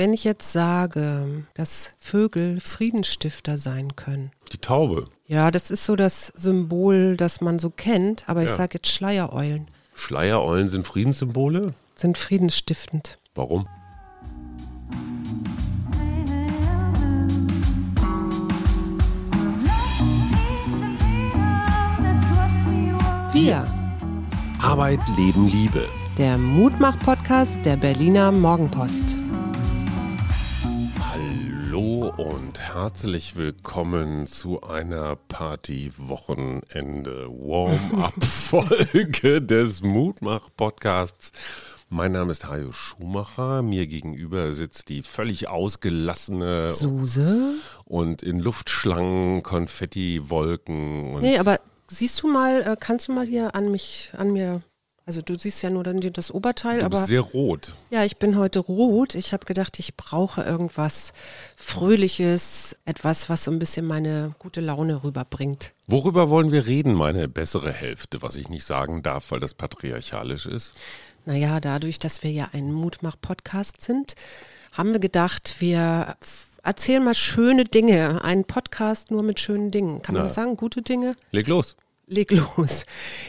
Wenn ich jetzt sage, dass Vögel Friedensstifter sein können. Die Taube. Ja, das ist so das Symbol, das man so kennt, aber ich Ja. sage jetzt Schleiereulen Schleiereulen sind Friedenssymbole. sind friedensstiftend. Warum? Wir, Arbeit, Leben, Liebe. der Mutmach-Podcast der Berliner Morgenpost. Hallo und herzlich willkommen zu einer Party-Wochenende Warm-up-Folge des Mutmach-Podcasts. Mein Name ist Hajo Schumacher. Mir gegenüber sitzt die völlig ausgelassene Suse? und in Luftschlangen, Konfettiwolken und Nee, aber siehst du mal, äh, kannst du mal hier an mich, an mir, also du siehst ja nur dann das Oberteil, du aber bist sehr rot. ja, ich bin heute rot. Ich habe gedacht, ich brauche irgendwas Fröhliches, etwas, was so ein bisschen meine gute Laune rüberbringt. Worüber wollen wir reden, meine bessere Hälfte, was ich nicht sagen darf, weil das patriarchalisch ist? Naja, dadurch, dass wir ja ein Mutmach-Podcast sind, haben wir gedacht, wir erzählen mal schöne Dinge. Ein Podcast nur mit schönen Dingen. Kann man Na. das sagen? Gute Dinge? Leg los. Leg los.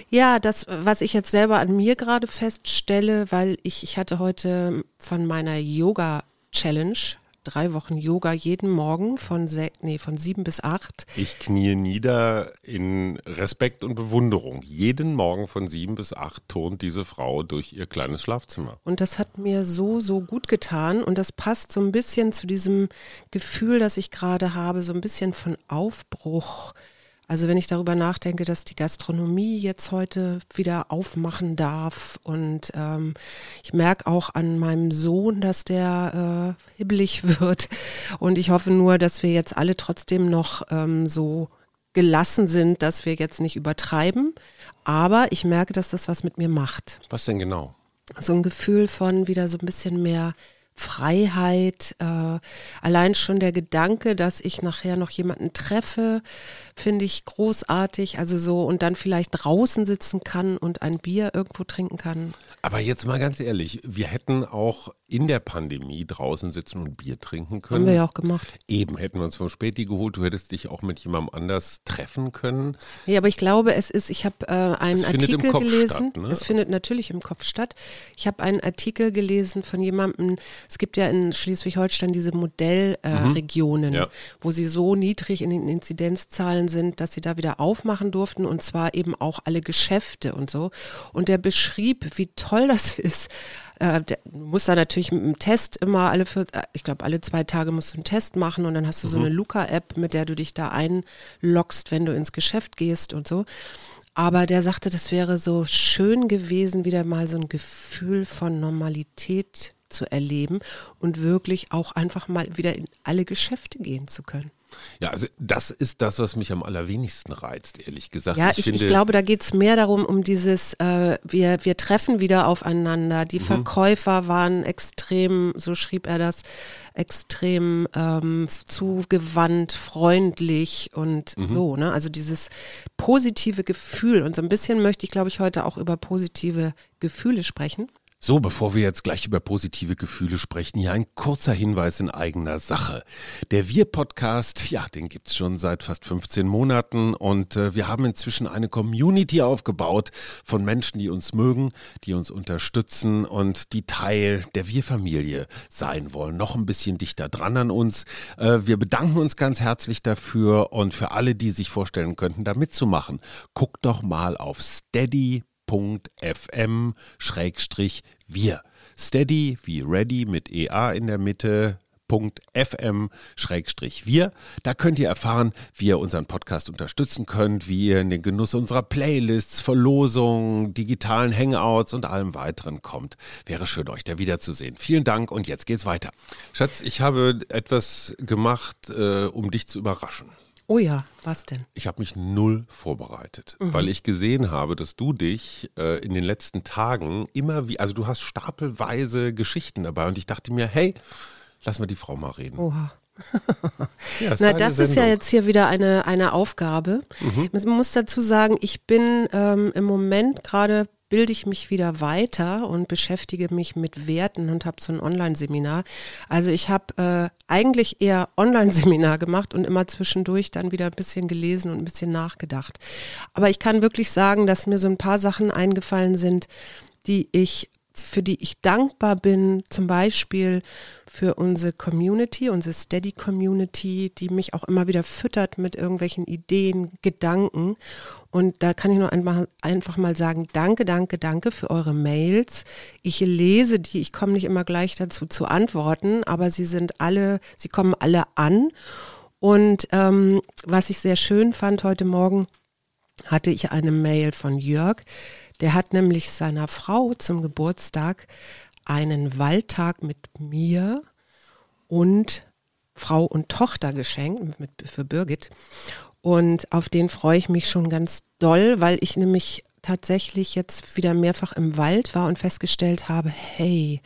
Ja, das, was ich jetzt selber an mir gerade feststelle, weil ich, ich hatte heute von meiner Yoga-Challenge drei Wochen Yoga jeden Morgen von, se nee, von sieben bis acht. Ich knie nieder in Respekt und Bewunderung. Jeden Morgen von sieben bis acht turnt diese Frau durch ihr kleines Schlafzimmer. Und das hat mir so, so gut getan. Und das passt so ein bisschen zu diesem Gefühl, das ich gerade habe, so ein bisschen von Aufbruch. Also wenn ich darüber nachdenke, dass die Gastronomie jetzt heute wieder aufmachen darf und ähm, ich merke auch an meinem Sohn, dass der äh, hibbelig wird und ich hoffe nur, dass wir jetzt alle trotzdem noch ähm, so gelassen sind, dass wir jetzt nicht übertreiben, aber ich merke, dass das was mit mir macht Was denn genau? so ein Gefühl von wieder so ein bisschen mehr Freiheit. Äh, allein schon der Gedanke, dass ich nachher noch jemanden treffe, finde ich großartig. Also so und dann vielleicht draußen sitzen kann und ein Bier irgendwo trinken kann. Aber jetzt mal ganz ehrlich, wir hätten auch in der Pandemie draußen sitzen und Bier trinken können. Haben wir ja auch gemacht. Eben hätten wir uns vom Späti geholt. Du hättest dich auch mit jemandem anders treffen können. Nee, aber ich glaube, es ist, ich habe äh, einen Es Artikel gelesen. statt, ne? Es findet natürlich im Kopf statt. Ich habe einen Artikel gelesen von jemandem, es gibt ja in Schleswig-Holstein diese Modellregionen, äh, Regionen, Ja. wo sie so niedrig in den Inzidenzzahlen sind, dass sie da wieder aufmachen durften und zwar eben auch alle Geschäfte und so. Und der beschrieb, wie toll das ist. Äh, der muss da natürlich mit einem Test immer alle für, äh, ich glaube, alle zwei Tage musst du einen Test machen und dann hast du so eine Luca-App, mit der du dich da einloggst, wenn du ins Geschäft gehst und so. Aber der sagte, das wäre so schön gewesen, wieder mal so ein Gefühl von Normalität zu erleben und wirklich auch einfach mal wieder in alle Geschäfte gehen zu können. Ja, also das ist das, was mich am allerwenigsten reizt, ehrlich gesagt. Ja, ich, ich, finde, glaube, da geht es mehr darum, um dieses, äh, wir, wir treffen wieder aufeinander. Die Verkäufer waren extrem, so schrieb er das, extrem ähm, zugewandt, freundlich und so. Ne? Also dieses positive Gefühl. Und so ein bisschen möchte ich, glaube ich, heute auch über positive Gefühle sprechen. So, bevor wir jetzt gleich über positive Gefühle sprechen, hier ein kurzer Hinweis in eigener Sache. Der Wir-Podcast, ja, den gibt's schon seit fast 15 Monaten und äh, wir haben inzwischen eine Community aufgebaut von Menschen, die uns mögen, die uns unterstützen und die Teil der Wir-Familie sein wollen. Noch ein bisschen dichter dran an uns. Äh, wir bedanken uns ganz herzlich dafür und für alle, die sich vorstellen könnten, da mitzumachen, guckt doch mal auf steady steady.fm schrägstrich wir. Steady wie ready mit EA in der Mitte. .fm schrägstrich wir. Da könnt ihr erfahren, wie ihr unseren Podcast unterstützen könnt, wie ihr in den Genuss unserer Playlists, Verlosungen, digitalen Hangouts und allem weiteren kommt. Wäre schön, euch da wiederzusehen. Vielen Dank und jetzt geht's weiter. Schatz, ich habe etwas gemacht, äh, um dich zu überraschen. Oh ja, was denn? Ich habe mich null vorbereitet, weil ich gesehen habe, dass du dich äh, in den letzten Tagen immer wie, also du hast stapelweise Geschichten dabei und ich dachte mir, hey, lass mal die Frau mal reden. Oha. Ja, Na, das ist ja Sendung. jetzt hier wieder eine, eine Aufgabe. Man muss dazu sagen, ich bin ähm, im Moment gerade bilde ich mich wieder weiter und beschäftige mich mit Werten und habe so ein Online-Seminar. Also ich habe äh, eigentlich eher Online-Seminar gemacht und immer zwischendurch dann wieder ein bisschen gelesen und ein bisschen nachgedacht. Aber ich kann wirklich sagen, dass mir so ein paar Sachen eingefallen sind, die ich für die ich dankbar bin, zum Beispiel für unsere Community, unsere Steady Community, die mich auch immer wieder füttert mit irgendwelchen Ideen, Gedanken. Und da kann ich nur einfach, mal sagen, danke, danke, danke für eure Mails. Ich lese die, ich komme nicht immer gleich dazu zu antworten, aber sie sind alle, sie kommen alle an. Und ähm, was ich sehr schön fand heute Morgen, hatte ich eine Mail von Jörg, der hat nämlich seiner Frau zum Geburtstag einen Waldtag mit mir und Frau und Tochter geschenkt mit, für Birgit. Und auf den freue ich mich schon ganz doll, weil ich nämlich tatsächlich jetzt wieder mehrfach im Wald war und festgestellt habe, hey,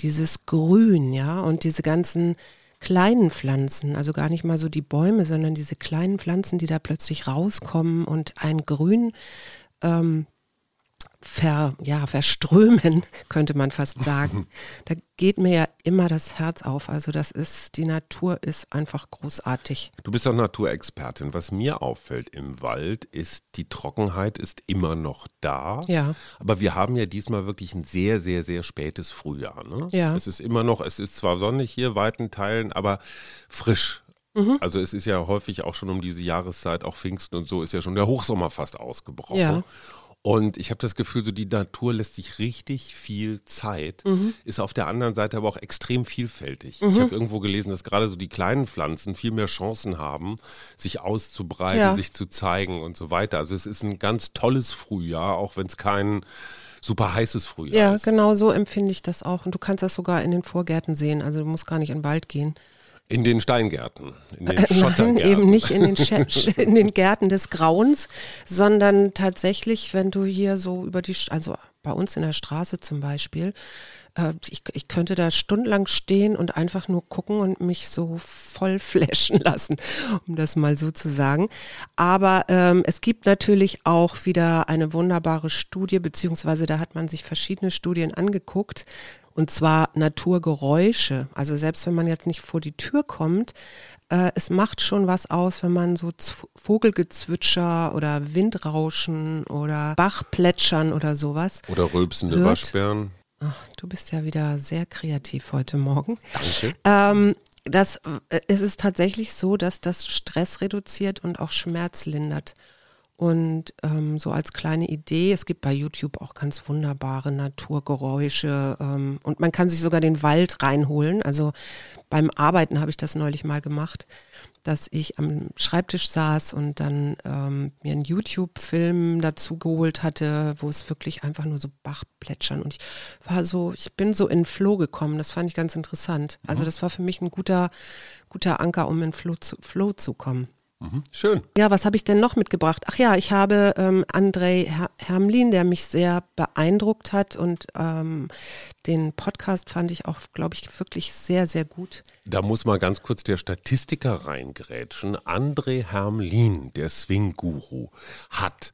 dieses Grün, ja, und diese ganzen kleinen Pflanzen, also gar nicht mal so die Bäume, sondern diese kleinen Pflanzen, die da plötzlich rauskommen und ein Grün ähm, ver, ja, verströmen, könnte man fast sagen. Da geht mir ja immer das Herz auf. Also das ist, die Natur ist einfach großartig. Du bist auch Naturexpertin. Was mir auffällt im Wald ist, die Trockenheit ist immer noch da. Ja. Aber wir haben ja diesmal wirklich ein sehr, sehr, sehr spätes Frühjahr. Ne? Ja. Es ist immer noch, es ist zwar sonnig hier, weiten Teilen, aber frisch. Mhm. Also es ist ja häufig auch schon um diese Jahreszeit, auch Pfingsten und so, ist ja schon der Hochsommer fast ausgebrochen. Ja. Und ich habe das Gefühl, so die Natur lässt sich richtig viel Zeit, Mhm. ist auf der anderen Seite aber auch extrem vielfältig. Ich habe irgendwo gelesen, dass gerade so die kleinen Pflanzen viel mehr Chancen haben, sich auszubreiten, Ja. sich zu zeigen und so weiter. Also es ist ein ganz tolles Frühjahr, auch wenn es kein super heißes Frühjahr Ja, ist. genau so empfinde ich das auch. Und du kannst das sogar in den Vorgärten sehen. Also du musst gar nicht in den Wald gehen. In den Steingärten, in den Nein, Schottergärten. eben nicht in den, in den Gärten des Grauens, sondern tatsächlich, wenn du hier so über die, also bei uns in der Straße zum Beispiel, äh, ich, ich könnte da stundenlang stehen und einfach nur gucken und mich so voll flashen lassen, um das mal so zu sagen. Aber ähm, es gibt natürlich auch wieder eine wunderbare Studie, beziehungsweise da hat man sich verschiedene Studien angeguckt. Und zwar Naturgeräusche. Also selbst wenn man jetzt nicht vor die Tür kommt, äh, es macht schon was aus, wenn man so Z Vogelgezwitscher oder Windrauschen oder Bachplätschern oder sowas. Oder rülpsende Hört. Waschbären. Ach, du bist ja wieder sehr kreativ heute Morgen. Danke. Ähm, das, äh, es ist tatsächlich so, dass das Stress reduziert und auch Schmerz lindert. Und ähm, so als kleine Idee, es gibt bei YouTube auch ganz wunderbare Naturgeräusche ähm, und man kann sich sogar den Wald reinholen. Also beim Arbeiten habe ich das neulich mal gemacht, dass ich am Schreibtisch saß und dann ähm, mir einen YouTube-Film dazu geholt hatte, wo es wirklich einfach nur so Bach plätschern und ich war so, ich bin so in Flow gekommen. Das fand ich ganz interessant. Also das war für mich ein guter, guter Anker, um in Flow zu, Flow zu kommen. Mhm. Schön. Ja, was habe ich denn noch mitgebracht? Ach ja, ich habe ähm, Andrei Her Hermlin, der mich sehr beeindruckt hat und ähm, den Podcast fand ich auch, glaube ich, wirklich sehr, sehr gut. Da muss mal ganz kurz der Statistiker reingrätschen. André Hermlin, der Swing-Guru, hat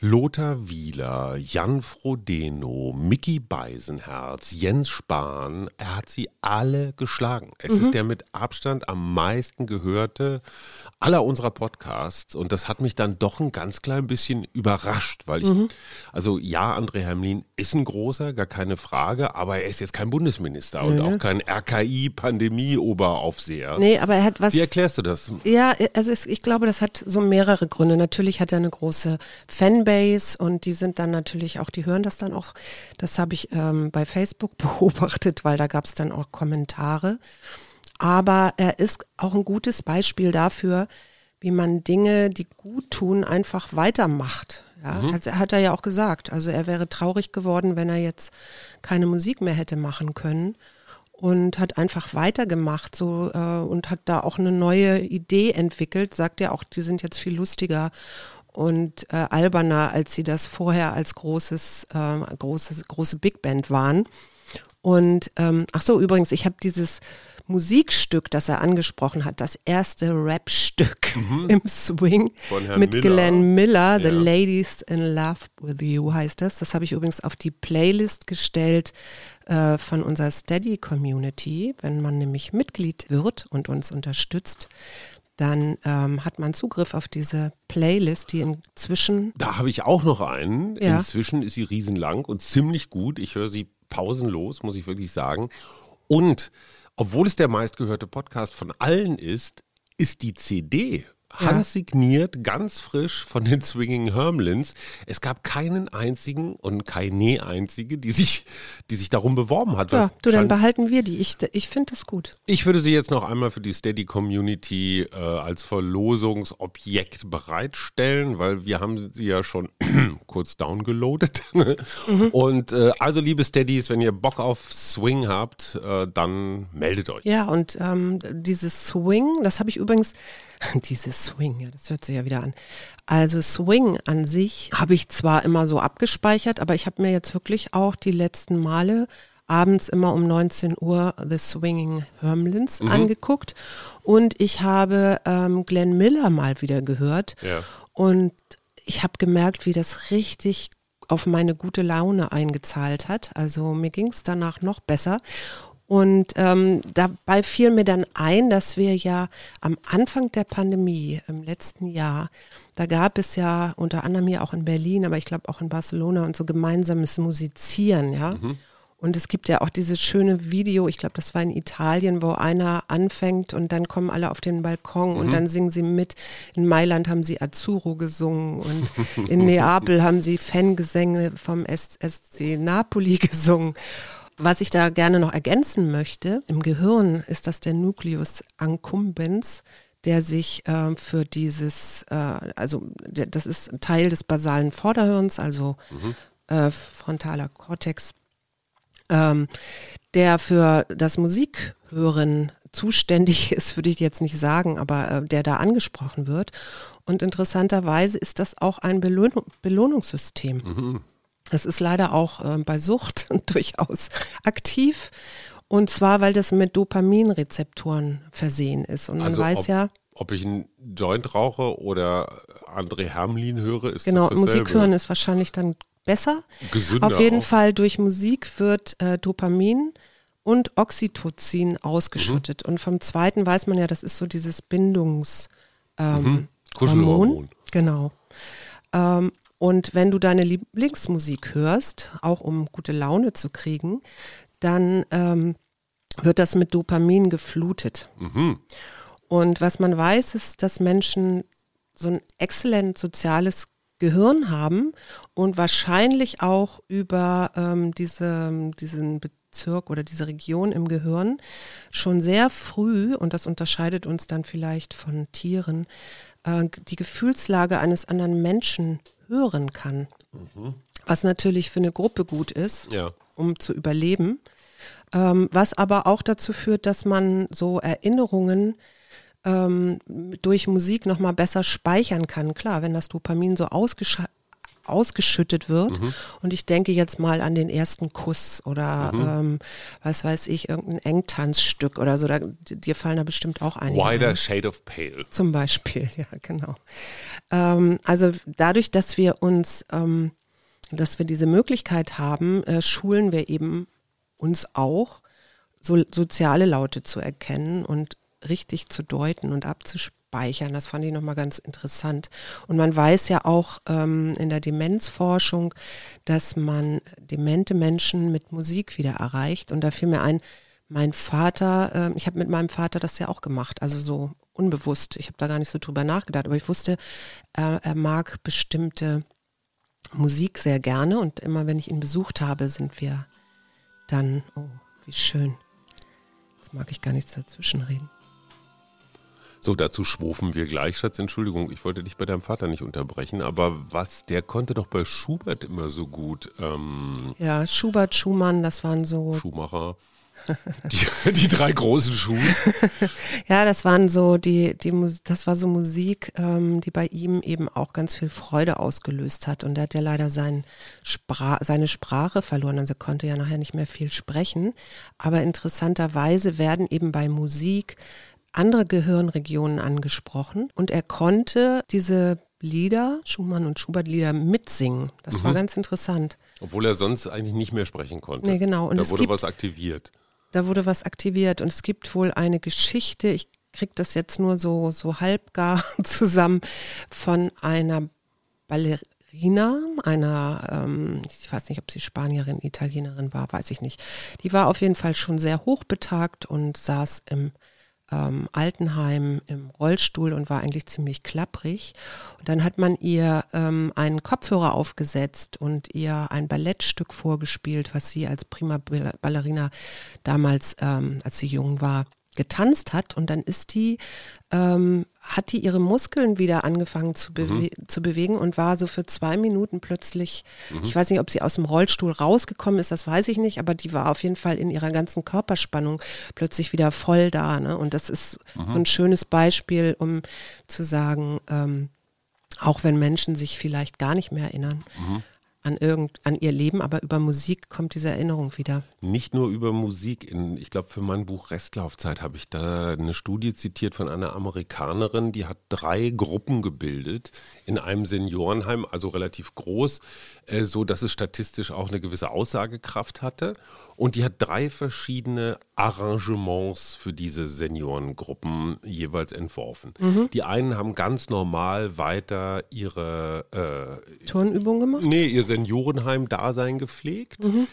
Lothar Wieler, Jan Frodeno, Mickey Beisenherz, Jens Spahn, er hat sie alle geschlagen. Es ist der mit Abstand am meisten gehörte aller unserer Podcasts und das hat mich dann doch ein ganz klein bisschen überrascht, weil ich, also ja, André Hermlin ist ein großer, gar keine Frage, aber er ist jetzt kein Bundesminister und auch kein RKI-Pandemie-Oberaufseher. Nee, aber er hat was. Wie erklärst du das? Ja, also ich glaube, das hat so mehrere Gründe. Natürlich hat er eine große Fanbase und die sind dann natürlich auch, die hören das dann auch. Das habe ich ähm, bei Facebook beobachtet, weil da gab es dann auch Kommentare. Aber er ist auch ein gutes Beispiel dafür, wie man Dinge, die gut tun, einfach weitermacht. Ja, hat, hat er ja auch gesagt. Also er wäre traurig geworden, wenn er jetzt keine Musik mehr hätte machen können und hat einfach weitergemacht so äh, und hat da auch eine neue Idee entwickelt. Sagt er auch, die sind jetzt viel lustiger und äh, alberner, als sie das vorher als großes, äh, großes, große Big Band waren. Und ähm, ach so, übrigens, ich habe dieses Musikstück, das er angesprochen hat, das erste Rap-Stück mhm. im Swing mit Miller. Glenn Miller, The Ja. Ladies in Love with You heißt das. Das habe ich übrigens auf die Playlist gestellt äh, von unserer Steady Community. Wenn man nämlich Mitglied wird und uns unterstützt, dann ähm, hat man Zugriff auf diese Playlist, die inzwischen Da habe ich auch noch einen. Ja. Inzwischen ist sie riesenlang und ziemlich gut. Ich höre sie pausenlos, muss ich wirklich sagen. Und obwohl es der meistgehörte Podcast von allen ist, ist die CD. Handsigniert, ganz frisch von den Swinging Hermlins. Es gab keinen einzigen und keine einzige, die sich, die sich darum beworben hat. Ja, du, dann behalten wir die. Ich, ich finde das gut. ich würde sie jetzt noch einmal für die Steady Community äh, als Verlosungsobjekt bereitstellen, weil wir haben sie ja schon kurz downgeloadet. Und äh, also liebe Steadies, wenn ihr Bock auf Swing habt, äh, dann meldet euch. Ja, und ähm, dieses Swing, das habe ich übrigens, dieses Swing, ja, das hört sich ja wieder an. Also Swing an sich habe ich zwar immer so abgespeichert, aber ich habe mir jetzt wirklich auch die letzten Male abends immer um 19 Uhr The Swinging Hermlins angeguckt und ich habe ähm, Glenn Miller mal wieder gehört Ja. und ich habe gemerkt, wie das richtig auf meine gute Laune eingezahlt hat. Also mir ging es danach noch besser. Und ähm, dabei fiel mir dann ein, dass wir ja am Anfang der Pandemie im letzten Jahr, da gab es ja unter anderem hier auch in Berlin, aber ich glaube auch in Barcelona und so gemeinsames Musizieren, ja. Und es gibt ja auch dieses schöne Video, ich glaube, das war in Italien, wo einer anfängt und dann kommen alle auf den Balkon und dann singen sie mit. In Mailand haben sie Azzurro gesungen und in Neapel haben sie Fangesänge vom SC Napoli gesungen. Was ich da gerne noch ergänzen möchte, im Gehirn ist das der Nucleus accumbens, der sich äh, für dieses, äh, also der, das ist Teil des basalen Vorderhirns, also äh, frontaler Kortex, ähm, der für das Musikhören zuständig ist, würde ich jetzt nicht sagen, aber äh, der da angesprochen wird. Und interessanterweise ist das auch ein Belohnung, Belohnungssystem. Das ist leider auch äh, bei Sucht durchaus aktiv. Und zwar, weil das mit Dopaminrezeptoren versehen ist. Und man Also weiß ob, ja, ob ich einen Joint rauche oder André Hermlin höre, ist genau, das dasselbe. Musik hören ist wahrscheinlich dann besser. Gesünder Auf jeden auch. Fall durch Musik wird äh, Dopamin und Oxytocin ausgeschüttet. Mhm. Und vom zweiten weiß man ja, das ist so dieses Bindungs ähm, Mhm. Kuschelhormon. Hormon. Genau. Ähm, und wenn du deine Lieblingsmusik hörst, auch um gute Laune zu kriegen, dann ähm, wird das mit Dopamin geflutet. Mhm. Und was man weiß, ist, dass Menschen so ein exzellent soziales Gehirn haben und wahrscheinlich auch über ähm, diese, diesen Bezirk oder diese Region im Gehirn schon sehr früh, und das unterscheidet uns dann vielleicht von Tieren, äh, die Gefühlslage eines anderen Menschen hören kann. Was natürlich für eine Gruppe gut ist Ja. um zu überleben. Ähm, was aber auch dazu führt, dass man so Erinnerungen ähm, durch Musik nochmal besser speichern kann. Klar, wenn das Dopamin so ausgesch ausgeschüttet wird. Und ich denke jetzt mal an den ersten Kuss oder ähm, was weiß ich, irgendein Engtanzstück oder so. Da, dir fallen da bestimmt auch einige. ein. Wider Shade of Pale. Zum Beispiel, ja, genau. Ähm, also dadurch, dass wir uns, ähm, dass wir diese Möglichkeit haben, äh, schulen wir eben uns auch, so, soziale Laute zu erkennen und richtig zu deuten und abzuspeichern. Das fand ich nochmal ganz interessant. Und man weiß ja auch ähm, in der Demenzforschung, dass man demente Menschen mit Musik wieder erreicht. Und da fiel mir ein, mein Vater, äh, ich habe mit meinem Vater das ja auch gemacht, also so unbewusst. Ich habe da gar nicht so drüber nachgedacht, aber ich wusste, äh, er mag bestimmte Musik sehr gerne und immer wenn ich ihn besucht habe, sind wir dann, oh, wie schön. Jetzt mag ich gar nichts dazwischen reden. So, dazu schwofen wir gleich, Schatz. Entschuldigung, ich wollte dich bei deinem Vater nicht unterbrechen, aber was, der konnte doch bei Schubert immer so gut. Ähm, Ja, Schubert, Schumann, das waren so Schumacher. Die, die drei großen Schuhe. ja, das waren so die, die das war so Musik, ähm, die bei ihm eben auch ganz viel Freude ausgelöst hat. Und er hat ja leider sein Spra seine Sprache verloren, also konnte ja nachher nicht mehr viel sprechen. Aber interessanterweise werden eben bei Musik andere Gehirnregionen angesprochen und er konnte diese Lieder, Schumann und Schubert Lieder mitsingen. Das mhm. war ganz interessant. Obwohl er sonst eigentlich nicht mehr sprechen konnte. Nee, genau. Und da wurde gibt, was aktiviert. Da wurde was aktiviert und es gibt wohl eine Geschichte, ich kriege das jetzt nur so, so halbgar zusammen, von einer Ballerina, einer, ähm, ich weiß nicht, ob sie Spanierin, Italienerin war, weiß ich nicht. Die war auf jeden Fall schon sehr hochbetagt und saß im ähm, Altenheim im Rollstuhl und war eigentlich ziemlich klapprig. Und dann hat man ihr ähm, einen Kopfhörer aufgesetzt und ihr ein Ballettstück vorgespielt, was sie als prima Ballerina damals, ähm, als sie jung war, getanzt hat und dann ist die, ähm, hat die ihre Muskeln wieder angefangen zu, bewe mhm. zu bewegen und war so für zwei Minuten plötzlich, mhm. ich weiß nicht, ob sie aus dem Rollstuhl rausgekommen ist, das weiß ich nicht, aber die war auf jeden Fall in ihrer ganzen Körperspannung plötzlich wieder voll da. Ne? Und das ist mhm. so ein schönes Beispiel, um zu sagen, ähm, auch wenn Menschen sich vielleicht gar nicht mehr erinnern, mhm an, irgend, an ihr Leben, aber über Musik kommt diese Erinnerung wieder. Nicht nur über Musik. In, ich glaube, für mein Buch Restlaufzeit habe ich da eine Studie zitiert von einer Amerikanerin, die hat drei Gruppen gebildet in einem Seniorenheim, also relativ groß, äh, so dass es statistisch auch eine gewisse Aussagekraft hatte. Und die hat drei verschiedene Arrangements für diese Seniorengruppen jeweils entworfen. Mhm. Die einen haben ganz normal weiter ihre äh, Turnübungen gemacht? Nee, ihr Seniorenheim-Dasein gepflegt. Mhm.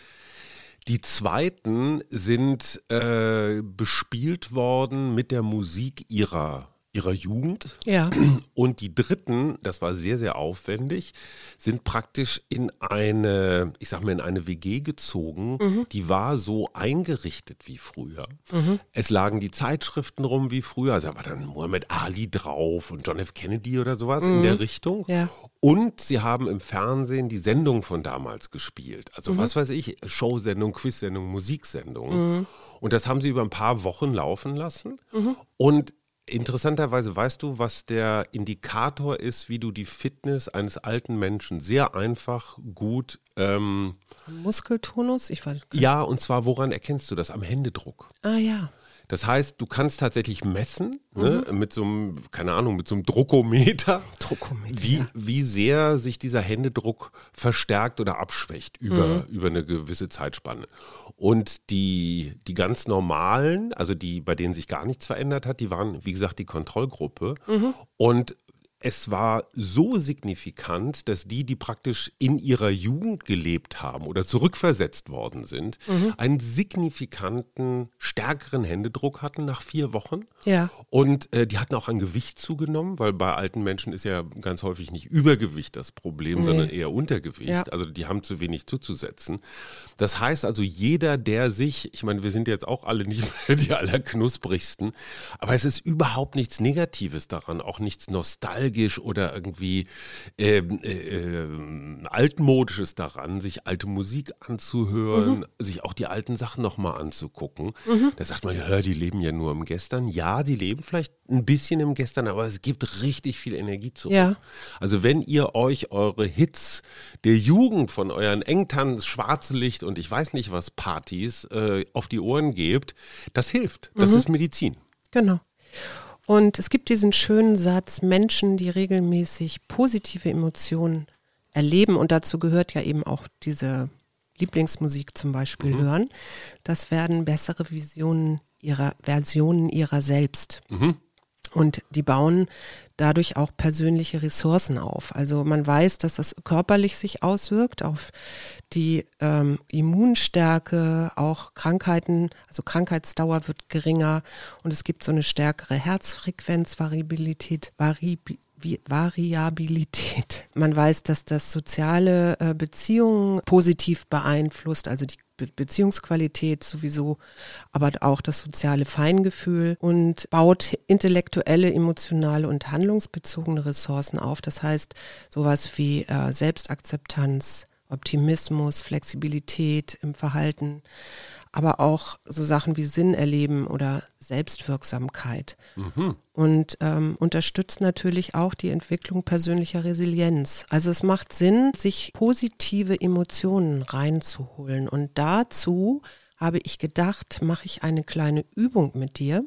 Die zweiten sind äh, bespielt worden mit der Musik ihrer ihrer Jugend. Ja. Und die dritten, das war sehr, sehr aufwendig, sind praktisch in eine, ich sag mal, in eine WG gezogen, mhm. die war so eingerichtet wie früher. Mhm. Es lagen die Zeitschriften rum wie früher, also war dann Muhammad Ali drauf und John F. Kennedy oder sowas mhm. in der Richtung. Ja. Und sie haben im Fernsehen die Sendung von damals gespielt. Also mhm. was weiß ich, Showsendung, Quizsendung, Musiksendung. Mhm. Und das haben sie über ein paar Wochen laufen lassen. Mhm. Und Interessanterweise weißt du, was der Indikator ist, wie du die Fitness eines alten Menschen sehr einfach gut. Ähm, Muskeltonus? Ich weiß. Ja, und zwar woran erkennst du das? Am Händedruck. Ah ja. Das heißt, du kannst tatsächlich messen, ne, mhm. mit so einem, keine Ahnung, mit so einem Druckometer, Druckometer wie, wie sehr sich dieser Händedruck verstärkt oder abschwächt über, mhm. über eine gewisse Zeitspanne. Und die, die ganz normalen, also die, bei denen sich gar nichts verändert hat, die waren, wie gesagt, die Kontrollgruppe. Mhm. Und es war so signifikant, dass die, die praktisch in ihrer Jugend gelebt haben oder zurückversetzt worden sind, mhm. einen signifikanten, stärkeren Händedruck hatten nach vier Wochen. Ja. Und äh, die hatten auch an Gewicht zugenommen, weil bei alten Menschen ist ja ganz häufig nicht Übergewicht das Problem, nee. sondern eher Untergewicht. Ja. Also die haben zu wenig zuzusetzen. Das heißt also, jeder, der sich, ich meine, wir sind jetzt auch alle nicht mehr die allerknusprigsten, aber es ist überhaupt nichts Negatives daran, auch nichts Nostalgisches nostalgisch oder irgendwie ähm, äh, äh, altmodisches daran, sich alte Musik anzuhören, mhm. sich auch die alten Sachen nochmal anzugucken. Mhm. Da sagt man, hör, die leben ja nur im Gestern. Ja, die leben vielleicht ein bisschen im Gestern, aber es gibt richtig viel Energie zurück. Ja. Also wenn ihr euch eure Hits der Jugend von euren Engtanz, Schwarzlicht und ich weiß nicht was Partys äh, auf die Ohren gebt, das hilft. Das mhm. ist Medizin. Genau. Und es gibt diesen schönen Satz, Menschen, die regelmäßig positive Emotionen erleben, und dazu gehört ja eben auch diese Lieblingsmusik zum Beispiel mhm. hören, das werden bessere Visionen ihrer Versionen ihrer selbst. Mhm. Und die bauen dadurch auch persönliche Ressourcen auf. Also man weiß, dass das körperlich sich auswirkt auf die ähm, Immunstärke, auch Krankheiten, also Krankheitsdauer wird geringer und es gibt so eine stärkere Herzfrequenz, Variabilität, Variabilität. Variabilität. Man weiß, dass das soziale äh, Beziehungen positiv beeinflusst, also die Beziehungsqualität sowieso, aber auch das soziale Feingefühl und baut intellektuelle, emotionale und handlungsbezogene Ressourcen auf. Das heißt, sowas wie äh, Selbstakzeptanz, Optimismus, Flexibilität im Verhalten, aber auch so Sachen wie Sinn erleben oder Selbstwirksamkeit. Mhm. Und ähm, unterstützt natürlich auch die Entwicklung persönlicher Resilienz. Also es macht Sinn, sich positive Emotionen reinzuholen. Und dazu habe ich gedacht, mache ich eine kleine Übung mit dir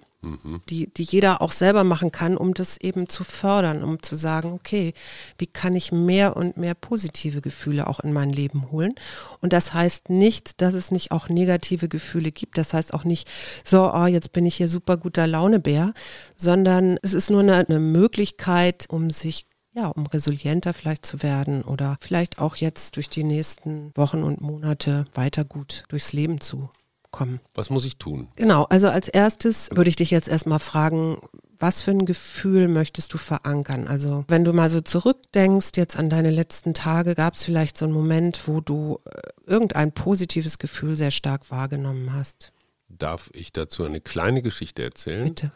die, die jeder auch selber machen kann, um das eben zu fördern, um zu sagen, okay, wie kann ich mehr und mehr positive Gefühle auch in mein Leben holen? Und das heißt nicht, dass es nicht auch negative Gefühle gibt. Das heißt auch nicht, so, oh, jetzt bin ich hier super guter Launebär, sondern es ist nur eine, eine Möglichkeit, um sich ja, um resilienter vielleicht zu werden oder vielleicht auch jetzt durch die nächsten Wochen und Monate weiter gut durchs Leben zu kommen. Was muss ich tun? Genau, also als erstes würde ich dich jetzt erstmal fragen, was für ein Gefühl möchtest du verankern? Also wenn du mal so zurückdenkst, jetzt an deine letzten Tage, gab es vielleicht so einen Moment, wo du äh, irgendein positives Gefühl sehr stark wahrgenommen hast? Darf ich dazu eine kleine Geschichte erzählen? Bitte.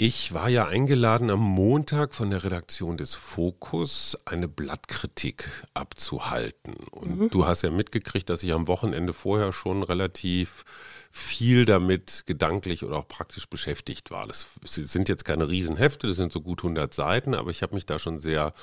Ich war ja eingeladen, am Montag von der Redaktion des Fokus eine Blattkritik abzuhalten. Und mhm. du hast ja mitgekriegt, dass ich am Wochenende vorher schon relativ viel damit gedanklich oder auch praktisch beschäftigt war. Das sind jetzt keine Riesenhefte, das sind so gut 100 Seiten, aber ich habe mich da schon sehr,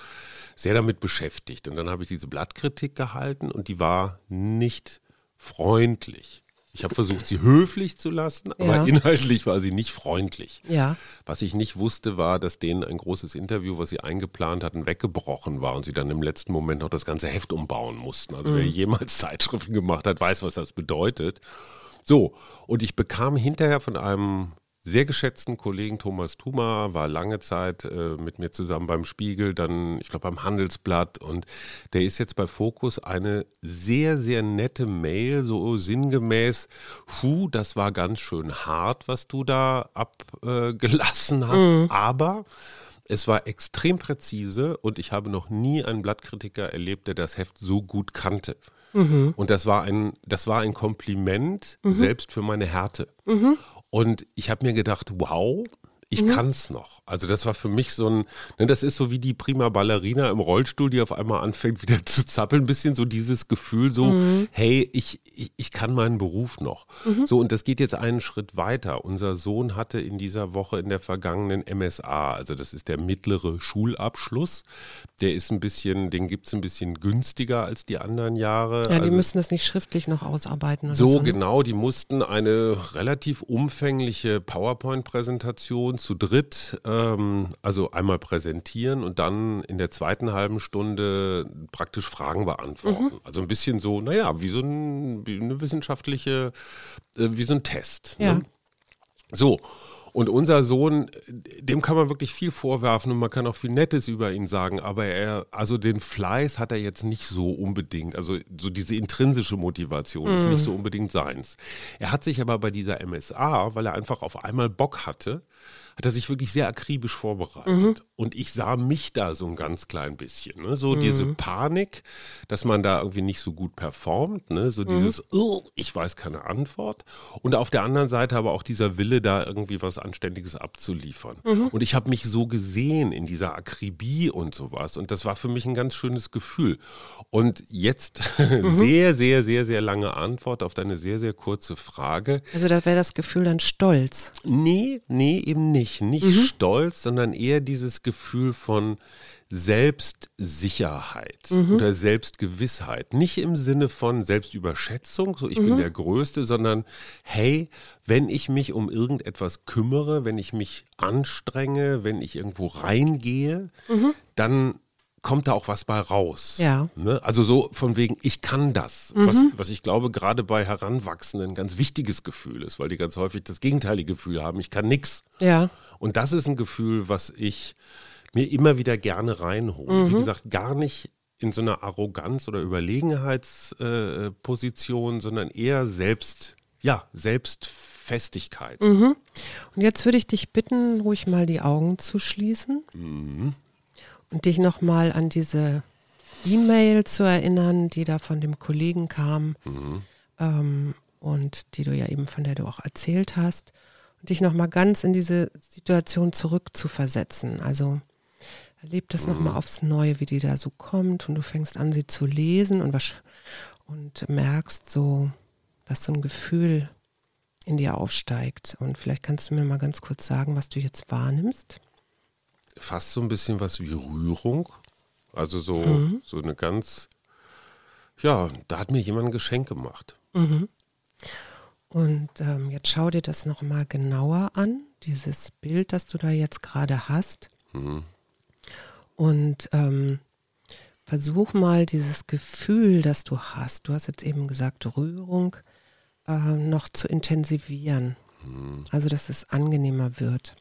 sehr damit beschäftigt. Und dann habe ich diese Blattkritik gehalten und die war nicht freundlich. Ich habe versucht, sie höflich zu lassen, aber ja. inhaltlich war sie nicht freundlich. Ja. Was ich nicht wusste, war, dass denen ein großes Interview, was sie eingeplant hatten, weggebrochen war und sie dann im letzten Moment noch das ganze Heft umbauen mussten. Also mhm. wer jemals Zeitschriften gemacht hat, weiß, was das bedeutet. So, und ich bekam hinterher von einem sehr geschätzten Kollegen Thomas Thuma, war lange Zeit äh, mit mir zusammen beim Spiegel, dann, ich glaube, beim Handelsblatt und der ist jetzt bei Fokus eine sehr, sehr nette Mail, so sinngemäß, hu, das war ganz schön hart, was du da abgelassen äh, hast, mhm. aber es war extrem präzise und ich habe noch nie einen Blattkritiker erlebt, der das Heft so gut kannte. Mhm. Und das war ein, das war ein Kompliment, mhm. selbst für meine Härte. Mhm. Und ich habe mir gedacht, wow, ich mhm. kann es noch. Also das war für mich so ein, ne, das ist so wie die prima Ballerina im Rollstuhl, die auf einmal anfängt wieder zu zappeln, ein bisschen so dieses Gefühl so, mhm. hey, ich, ich, ich, kann meinen Beruf noch. Mhm. So, und das geht jetzt einen Schritt weiter. Unser Sohn hatte in dieser Woche in der vergangenen MSA, also das ist der mittlere Schulabschluss. Der ist ein bisschen, den gibt es ein bisschen günstiger als die anderen Jahre. Ja, die also, müssen das nicht schriftlich noch ausarbeiten. so, so ne? genau, die mussten eine relativ umfängliche PowerPoint-Präsentation zu dritt, ähm, also einmal präsentieren und dann in der zweiten halben Stunde praktisch Fragen beantworten. Mhm. Also ein bisschen so, naja, wie so ein, wie eine wissenschaftliche, äh, wie so ein Test. Ja. Ne? So. Und unser Sohn, dem kann man wirklich viel vorwerfen und man kann auch viel Nettes über ihn sagen, aber er, also den Fleiß hat er jetzt nicht so unbedingt, also so diese intrinsische Motivation mm. ist nicht mhm. so unbedingt seins. Er hat sich aber bei dieser MSA, weil er einfach auf einmal Bock hatte, hat er sich wirklich sehr akribisch vorbereitet. Mhm. Und ich sah mich da so ein ganz klein bisschen. Ne? So mhm. diese Panik, dass man da irgendwie nicht so gut performt. Ne? So mhm. dieses, oh, ich weiß keine Antwort. Und auf der anderen Seite aber auch dieser Wille, da irgendwie was Anständiges abzuliefern. Mhm. Und ich habe mich so gesehen in dieser Akribie und sowas. Und das war für mich ein ganz schönes Gefühl. Und jetzt mhm. sehr, sehr, sehr, sehr lange Antwort auf deine sehr, sehr kurze Frage. Also da wäre das Gefühl dann Stolz. Nee, nee, eben nicht nicht, nicht mhm. Stolz, sondern eher dieses Gefühl von Selbstsicherheit mhm. oder Selbstgewissheit. Nicht im Sinne von Selbstüberschätzung, so ich mhm. bin der Größte, sondern hey, wenn ich mich um irgendetwas kümmere, wenn ich mich anstrenge, wenn ich irgendwo reingehe, mhm. dann kommt da auch was bei raus. Ja. Ne? Also so von wegen, ich kann das, mhm. was, was ich glaube gerade bei Heranwachsenden ein ganz wichtiges Gefühl ist, weil die ganz häufig das gegenteilige Gefühl haben, ich kann nichts. Ja. Und das ist ein Gefühl, was ich mir immer wieder gerne reinhole. Mhm. Wie gesagt, gar nicht in so einer Arroganz oder Überlegenheitsposition, äh, sondern eher selbst, ja, Selbstfestigkeit. Mhm. Und jetzt würde ich dich bitten, ruhig mal die Augen zu schließen. Mhm und dich nochmal an diese E-Mail zu erinnern, die da von dem Kollegen kam mhm. ähm, und die du ja eben von der du auch erzählt hast und dich nochmal ganz in diese Situation zurück zu versetzen. Also erlebt das mhm. nochmal aufs Neue, wie die da so kommt und du fängst an, sie zu lesen und, was, und merkst so, dass so ein Gefühl in dir aufsteigt. Und vielleicht kannst du mir mal ganz kurz sagen, was du jetzt wahrnimmst. Fast so ein bisschen was wie Rührung. Also so, mhm. so eine ganz, ja, da hat mir jemand ein Geschenk gemacht. Mhm. Und ähm, jetzt schau dir das nochmal genauer an, dieses Bild, das du da jetzt gerade hast. Mhm. Und ähm, versuch mal dieses Gefühl, das du hast, du hast jetzt eben gesagt Rührung, äh, noch zu intensivieren. Mhm. Also, dass es angenehmer wird.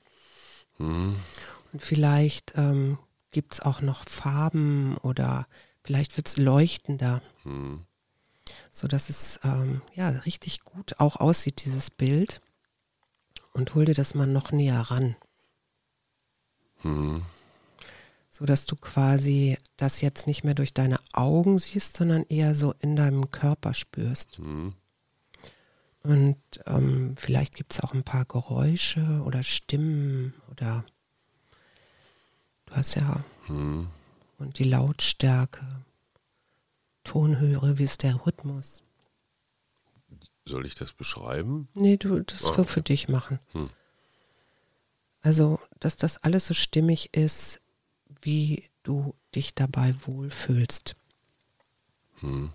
Mhm. Und vielleicht ähm, gibt es auch noch Farben oder vielleicht wird es leuchtender. Mhm so dass es ähm, ja richtig gut auch aussieht, dieses Bild. Und hol dir das mal noch näher ran. Hm. So dass du quasi das jetzt nicht mehr durch deine Augen siehst, sondern eher so in deinem Körper spürst. Hm. Und ähm, vielleicht gibt es auch ein paar Geräusche oder Stimmen oder hast ja hm. und die Lautstärke. Tonhöhe, wie ist der Rhythmus? Soll ich das beschreiben? Nee, du, das ah, für dich machen. Hm. Also, dass das alles so stimmig ist, wie du dich dabei wohlfühlst. Hm.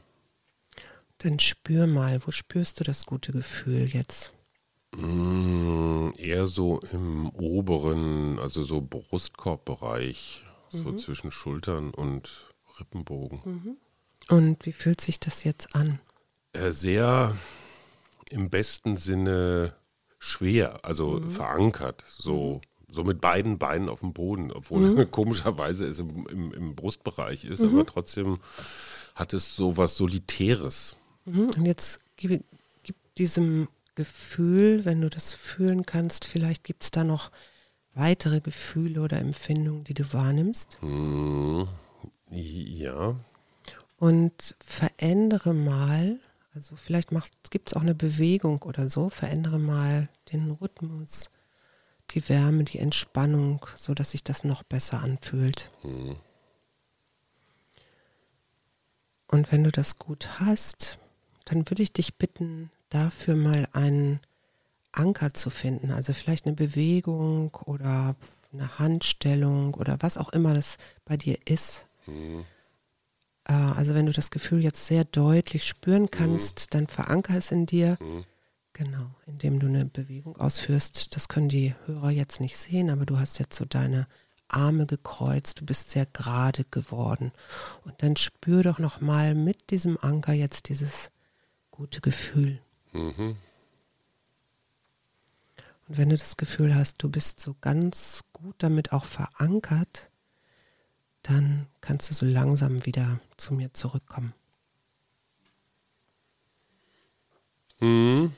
Dann spür mal, wo spürst du das gute Gefühl jetzt? Mm, eher so im oberen, also so Brustkorbbereich, mhm. so zwischen Schultern und Rippenbogen. Mhm. Und wie fühlt sich das jetzt an? Äh, sehr im besten Sinne schwer, also mhm. verankert, so, mhm. so mit beiden Beinen auf dem Boden, obwohl mhm. komischerweise es im, im, im Brustbereich ist, mhm. aber trotzdem hat es so was Solitäres. Mhm. Und jetzt gib, gib diesem Gefühl, wenn du das fühlen kannst, vielleicht gibt es da noch weitere Gefühle oder Empfindungen, die du wahrnimmst? Mhm. Ja, und verändere mal, also vielleicht gibt es auch eine Bewegung oder so, verändere mal den Rhythmus, die Wärme, die Entspannung, so dass sich das noch besser anfühlt. Mhm. Und wenn du das gut hast, dann würde ich dich bitten, dafür mal einen Anker zu finden, also vielleicht eine Bewegung oder eine Handstellung oder was auch immer das bei dir ist. Mhm äh, also wenn du das Gefühl jetzt sehr deutlich spüren mhm. kannst, mhm. dann veranker es in dir. Mhm. Genau, indem du eine Bewegung ausführst. Das können die Hörer jetzt nicht sehen, aber du hast jetzt so deine Arme gekreuzt, du bist sehr gerade geworden. Und dann spür doch nochmal mit diesem Anker jetzt dieses gute Gefühl. Mhm. Und wenn du das Gefühl hast, du bist so ganz gut damit auch verankert, dann kannst du so langsam wieder zu mir zurückkommen. Hm.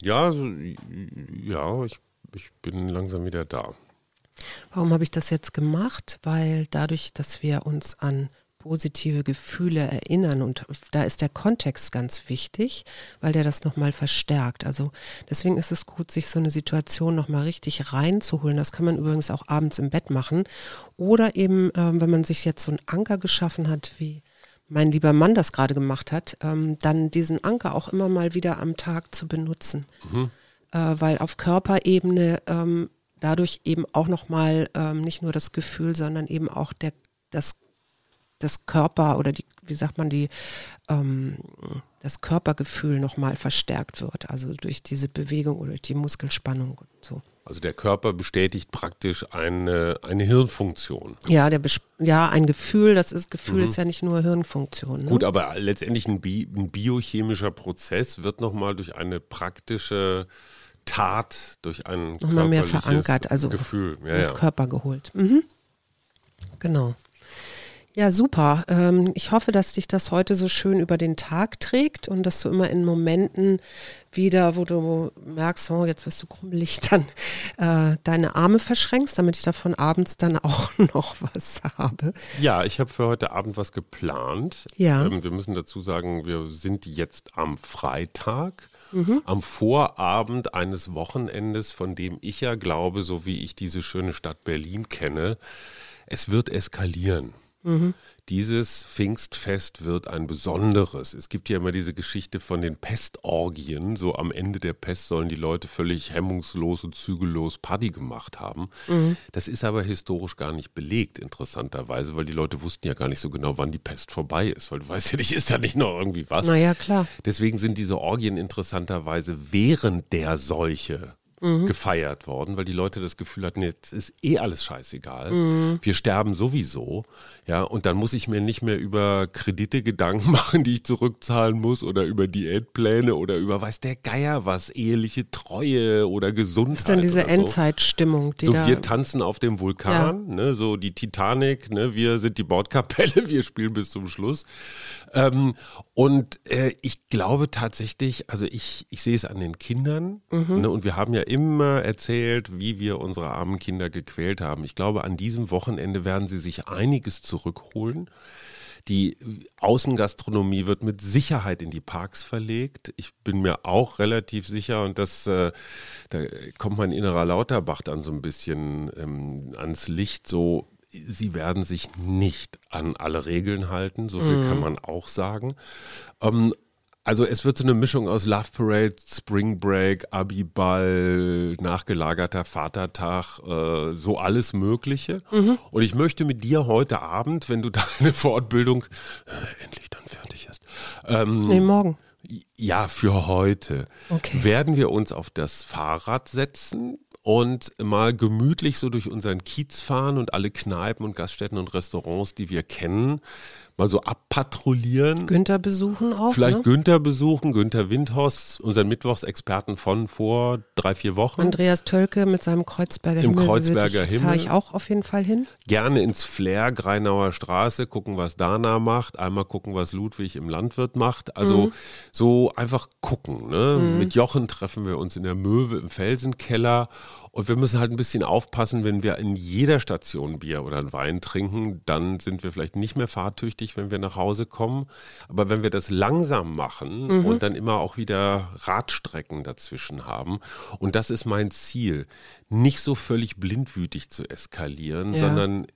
Ja, ja, ich, ich bin langsam wieder da. Warum habe ich das jetzt gemacht? Weil dadurch, dass wir uns an positive Gefühle erinnern. Und da ist der Kontext ganz wichtig, weil der das nochmal verstärkt. Also deswegen ist es gut, sich so eine Situation nochmal richtig reinzuholen. Das kann man übrigens auch abends im Bett machen. Oder eben, äh, wenn man sich jetzt so einen Anker geschaffen hat, wie mein lieber Mann das gerade gemacht hat, ähm, dann diesen Anker auch immer mal wieder am Tag zu benutzen. Mhm. Äh, weil auf Körperebene ähm, dadurch eben auch nochmal ähm, nicht nur das Gefühl, sondern eben auch der, das das Körper oder die, wie sagt man, die, ähm, das Körpergefühl nochmal verstärkt wird. Also durch diese Bewegung oder durch die Muskelspannung und so. Also der Körper bestätigt praktisch eine, eine Hirnfunktion. Ja, der ja, ein Gefühl, das ist Gefühl mhm. ist ja nicht nur Hirnfunktion. Ne? Gut, aber letztendlich ein, Bi ein biochemischer Prozess wird nochmal durch eine praktische Tat, durch ein nochmal mehr verankert, also Gefühl, ja, ja. Körper geholt. Mhm. Genau. Ja, super. Ähm, ich hoffe, dass dich das heute so schön über den Tag trägt und dass du immer in Momenten wieder, wo du merkst, oh, jetzt wirst du krummelig, dann äh, deine Arme verschränkst, damit ich davon abends dann auch noch was habe. Ja, ich habe für heute Abend was geplant. Ja. Ähm, wir müssen dazu sagen, wir sind jetzt am Freitag. Mhm. Am Vorabend eines Wochenendes, von dem ich ja glaube, so wie ich diese schöne Stadt Berlin kenne, es wird eskalieren. Mhm. Dieses Pfingstfest wird ein besonderes. Es gibt ja immer diese Geschichte von den Pestorgien. So am Ende der Pest sollen die Leute völlig hemmungslos und zügellos Party gemacht haben. Mhm. Das ist aber historisch gar nicht belegt, interessanterweise, weil die Leute wussten ja gar nicht so genau, wann die Pest vorbei ist. Weil du weißt ja nicht, ist da nicht noch irgendwie was? Naja, klar. Deswegen sind diese Orgien interessanterweise während der Seuche mhm. gefeiert worden, weil die Leute das Gefühl hatten, jetzt ist eh alles scheißegal. Mhm. Wir sterben sowieso. Ja, und dann muss ich mir nicht mehr über Kredite Gedanken machen, die ich zurückzahlen muss oder über Diätpläne oder über weiß der Geier was, eheliche Treue oder Gesundheit. Das ist dann diese Endzeitstimmung, die so, da wir tanzen auf dem Vulkan, ja. ne, so die Titanic, ne, wir sind die Bordkapelle, wir spielen bis zum Schluss. Ähm, und äh, ich glaube tatsächlich, also ich, ich sehe es an den Kindern mhm. ne, und wir haben ja immer erzählt, wie wir unsere armen Kinder gequält haben. Ich glaube, an diesem Wochenende werden sie sich einiges zurückholen. Die Außengastronomie wird mit Sicherheit in die Parks verlegt. Ich bin mir auch relativ sicher, und das, äh, da kommt mein innerer Lauterbach dann so ein bisschen ähm, ans Licht, so sie werden sich nicht an alle Regeln halten, so viel mhm. kann man auch sagen. Ähm, also es wird so eine Mischung aus Love Parade, Spring Break, Abiball, nachgelagerter Vatertag, äh, so alles Mögliche. Mhm. Und ich möchte mit dir heute Abend, wenn du deine Fortbildung äh, endlich dann fertig hast. Ähm, nee, morgen. Ja, für heute. Okay. Werden wir uns auf das Fahrrad setzen und mal gemütlich so durch unseren Kiez fahren und alle Kneipen und Gaststätten und Restaurants, die wir kennen, mal so abpatrouillieren. Günther besuchen auch. Vielleicht ne? Günther besuchen, Günther Windhorst, unseren Mittwochsexperten von vor drei, vier Wochen. Andreas Tölke mit seinem Kreuzberger Im Himmel. Im Kreuzberger ich, Himmel. Fahre ich auch auf jeden Fall hin. Gerne ins Flair, Greinauer Straße, gucken, was Dana macht. Einmal gucken, was Ludwig im Landwirt macht. Also mhm. so einfach gucken. Ne? Mhm. Mit Jochen treffen wir uns in der Möwe im Felsenkeller und wir müssen halt ein bisschen aufpassen, wenn wir in jeder Station Bier oder einen Wein trinken, dann sind wir vielleicht nicht mehr fahrtüchtig, wenn wir nach Hause kommen. Aber wenn wir das langsam machen mhm. und dann immer auch wieder Radstrecken dazwischen haben, und das ist mein Ziel, nicht so völlig blindwütig zu eskalieren, ja. sondern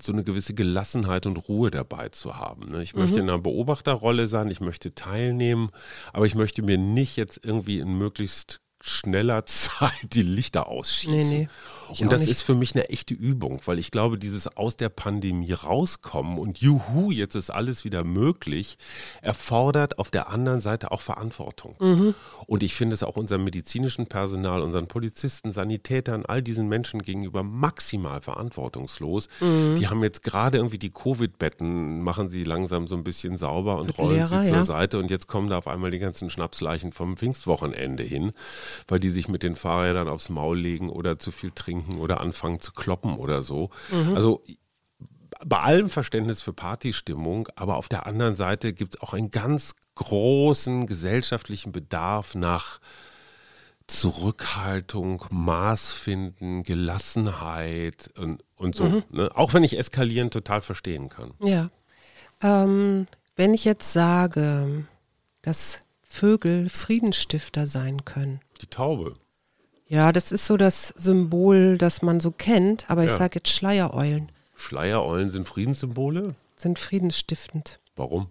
so eine gewisse Gelassenheit und Ruhe dabei zu haben. Ne? Ich möchte mhm. in einer Beobachterrolle sein, ich möchte teilnehmen, aber ich möchte mir nicht jetzt irgendwie in möglichst schneller Zeit die Lichter ausschießen. Nee, nee, und das nicht. ist für mich eine echte Übung, weil ich glaube, dieses aus der Pandemie rauskommen und juhu, jetzt ist alles wieder möglich, erfordert auf der anderen Seite auch Verantwortung. Mhm. Und ich finde es auch unserem medizinischen Personal, unseren Polizisten, Sanitätern, all diesen Menschen gegenüber maximal verantwortungslos. Mhm. Die haben jetzt gerade irgendwie die Covid-Betten, machen sie langsam so ein bisschen sauber und Mit rollen Lehrer, sie zur ja. Seite und jetzt kommen da auf einmal die ganzen Schnapsleichen vom Pfingstwochenende hin weil die sich mit den Fahrrädern aufs Maul legen oder zu viel trinken oder anfangen zu kloppen oder so. Mhm. Also bei allem Verständnis für Partystimmung, aber auf der anderen Seite gibt es auch einen ganz großen gesellschaftlichen Bedarf nach Zurückhaltung, Maßfinden, Gelassenheit und, und so. Mhm. Ne? Auch wenn ich eskalieren total verstehen kann. Ja. Ähm, wenn ich jetzt sage, dass Vögel Friedensstifter sein können, die Taube. Ja, das ist so das Symbol, das man so kennt, aber ich sage jetzt Schleiereulen. Schleiereulen sind Friedenssymbole? Sind friedensstiftend. Warum?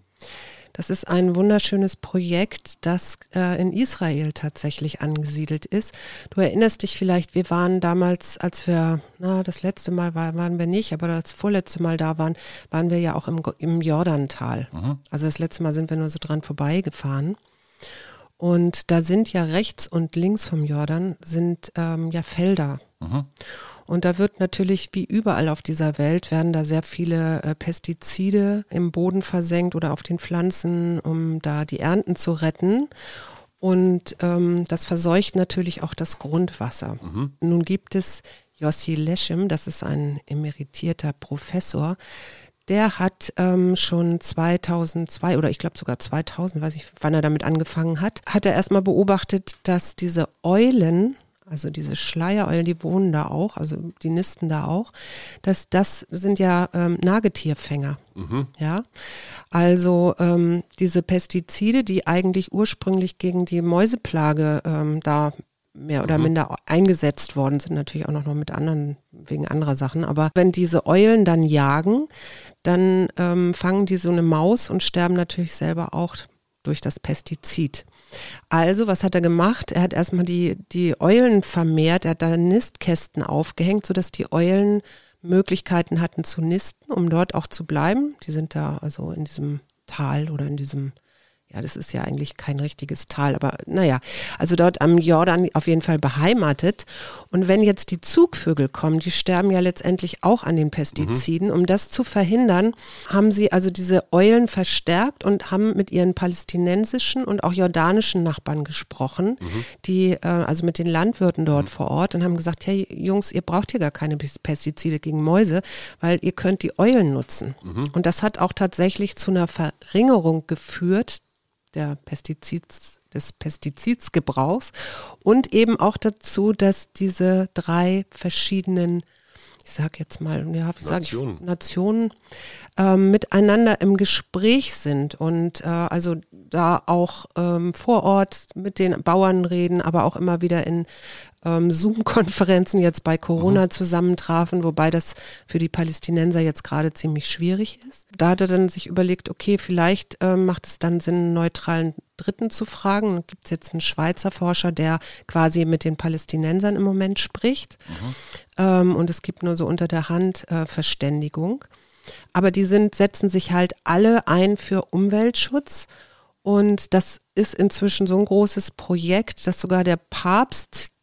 Das ist ein wunderschönes Projekt, das äh, in Israel tatsächlich angesiedelt ist. Du erinnerst dich vielleicht, wir waren damals, als wir, na, das letzte Mal war, waren wir nicht, aber das vorletzte Mal da waren, waren wir ja auch im, im Jordantal. Mhm. Also das letzte Mal sind wir nur so dran vorbeigefahren. Und da sind ja rechts und links vom Jordan sind ähm, ja Felder. Mhm. Und da wird natürlich, wie überall auf dieser Welt, werden da sehr viele äh, Pestizide im Boden versenkt oder auf den Pflanzen, um da die Ernten zu retten. Und ähm, das verseucht natürlich auch das Grundwasser. Mhm. Nun gibt es Yossi Leschem, das ist ein emeritierter Professor, der hat ähm, schon 2002 oder ich glaube sogar 2000, weiß ich, wann er damit angefangen hat, hat er erstmal beobachtet, dass diese Eulen, also diese Schleiereulen, die wohnen da auch, also die nisten da auch, dass das sind ja ähm, Nagetierfänger. Mhm. Ja, also ähm, diese Pestizide, die eigentlich ursprünglich gegen die Mäuseplage ähm, da mehr oder mhm. minder eingesetzt worden sind, natürlich auch noch mit anderen, wegen anderer Sachen. Aber wenn diese Eulen dann jagen, dann ähm, fangen die so eine Maus und sterben natürlich selber auch durch das Pestizid. Also, was hat er gemacht? Er hat erstmal die, die Eulen vermehrt, er hat da Nistkästen aufgehängt, sodass die Eulen Möglichkeiten hatten zu nisten, um dort auch zu bleiben. Die sind da also in diesem Tal oder in diesem ja, das ist ja eigentlich kein richtiges Tal, aber naja, also dort am Jordan auf jeden Fall beheimatet. Und wenn jetzt die Zugvögel kommen, die sterben ja letztendlich auch an den Pestiziden. Mhm. Um das zu verhindern, haben sie also diese Eulen verstärkt und haben mit ihren palästinensischen und auch jordanischen Nachbarn gesprochen, mhm. die, äh, also mit den Landwirten dort mhm. vor Ort und haben gesagt, hey Jungs, ihr braucht hier gar keine Pestizide gegen Mäuse, weil ihr könnt die Eulen nutzen. Mhm. Und das hat auch tatsächlich zu einer Verringerung geführt der Pestizids, des Pestizidsgebrauchs und eben auch dazu, dass diese drei verschiedenen, ich sag jetzt mal, ja, wie sage ich, Nationen. Äh, miteinander im Gespräch sind und äh, also da auch ähm, vor Ort mit den Bauern reden, aber auch immer wieder in ähm, Zoom-Konferenzen jetzt bei Corona mhm. zusammentrafen, wobei das für die Palästinenser jetzt gerade ziemlich schwierig ist. Da hat er dann sich überlegt, okay, vielleicht ähm, macht es dann Sinn, einen neutralen Dritten zu fragen. Gibt es jetzt einen Schweizer Forscher, der quasi mit den Palästinensern im Moment spricht. Mhm. Ähm, und es gibt nur so unter der Hand äh, Verständigung. Aber die sind, setzen sich halt alle ein für Umweltschutz. Und das ist inzwischen so ein großes Projekt, dass sogar der Papst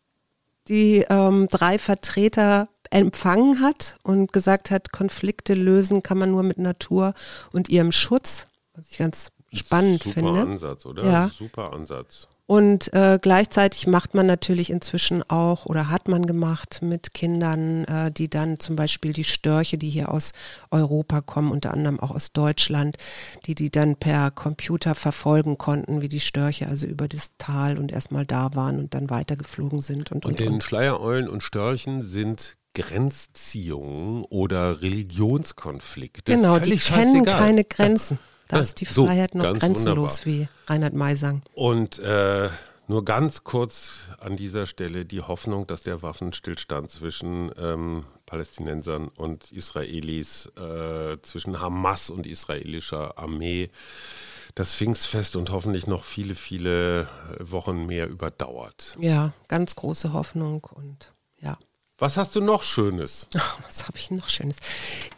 die ähm, drei Vertreter empfangen hat und gesagt hat, Konflikte lösen kann man nur mit Natur und ihrem Schutz, was ich ganz spannend Super finde. Super Ansatz, oder? Ja. Super Ansatz. Und äh, gleichzeitig macht man natürlich inzwischen auch oder hat man gemacht mit Kindern, äh, die dann zum Beispiel die Störche, die hier aus Europa kommen, unter anderem auch aus Deutschland, die die dann per Computer verfolgen konnten, wie die Störche also über das Tal und erstmal da waren und dann weitergeflogen sind. Und, und, und den und. Schleiereulen und Störchen sind Grenzziehungen oder Religionskonflikte. Genau, die kennen keine Grenzen. Da ist die Freiheit so, noch grenzenlos, wunderbar. wie Reinhard May sang. Und äh, nur ganz kurz an dieser Stelle die Hoffnung, dass der Waffenstillstand zwischen ähm, Palästinensern und Israelis, äh, zwischen Hamas und israelischer Armee, das Pfingstfest und hoffentlich noch viele, viele Wochen mehr überdauert. Ja, ganz große Hoffnung und ja. Was hast du noch Schönes? Ach, was habe ich noch Schönes?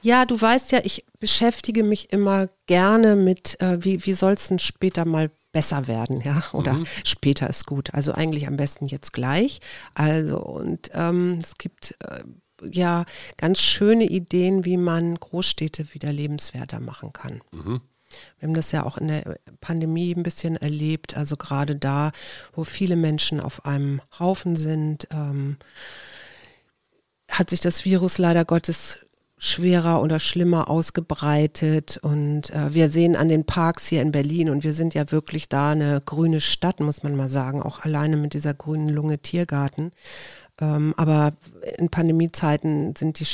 Ja, du weißt ja, ich beschäftige mich immer gerne mit, äh, wie, wie soll es denn später mal besser werden, ja? Oder mhm. später ist gut. Also eigentlich am besten jetzt gleich. Also, und ähm, es gibt äh, ja ganz schöne Ideen, wie man Großstädte wieder lebenswerter machen kann. Mhm. Wir haben das ja auch in der Pandemie ein bisschen erlebt, also gerade da, wo viele Menschen auf einem Haufen sind. Ähm, hat sich das Virus leider Gottes schwerer oder schlimmer ausgebreitet. Und äh, wir sehen an den Parks hier in Berlin, und wir sind ja wirklich da eine grüne Stadt, muss man mal sagen, auch alleine mit dieser grünen Lunge Tiergarten. Ähm, aber in Pandemiezeiten sind die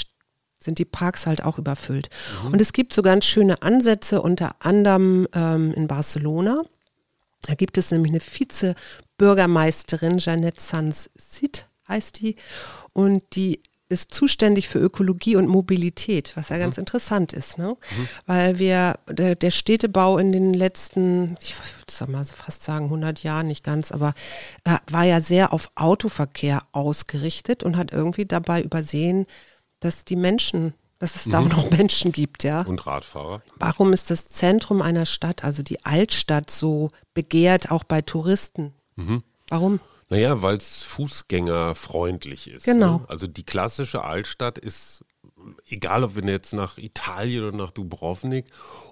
sind die Parks halt auch überfüllt. Mhm. Und es gibt so ganz schöne Ansätze, unter anderem ähm, in Barcelona. Da gibt es nämlich eine Vize-Bürgermeisterin, Jeanette Sanz-Sid heißt die, und die ist zuständig für Ökologie und Mobilität, was ja ganz mhm. interessant ist, ne? Mhm. Weil wir, der, der, Städtebau in den letzten, ich würde mal fast sagen 100 Jahren, nicht ganz, aber äh, war ja sehr auf Autoverkehr ausgerichtet und hat irgendwie dabei übersehen, dass die Menschen dass es mhm. da auch noch Menschen gibt, ja. Und Radfahrer. Warum ist das Zentrum einer Stadt, also die Altstadt, so begehrt, auch bei Touristen? Mhm. Warum? Naja, weil es fußgängerfreundlich ist. Genau. Ne? Also die klassische Altstadt ist, egal ob wir jetzt nach Italien oder nach Dubrovnik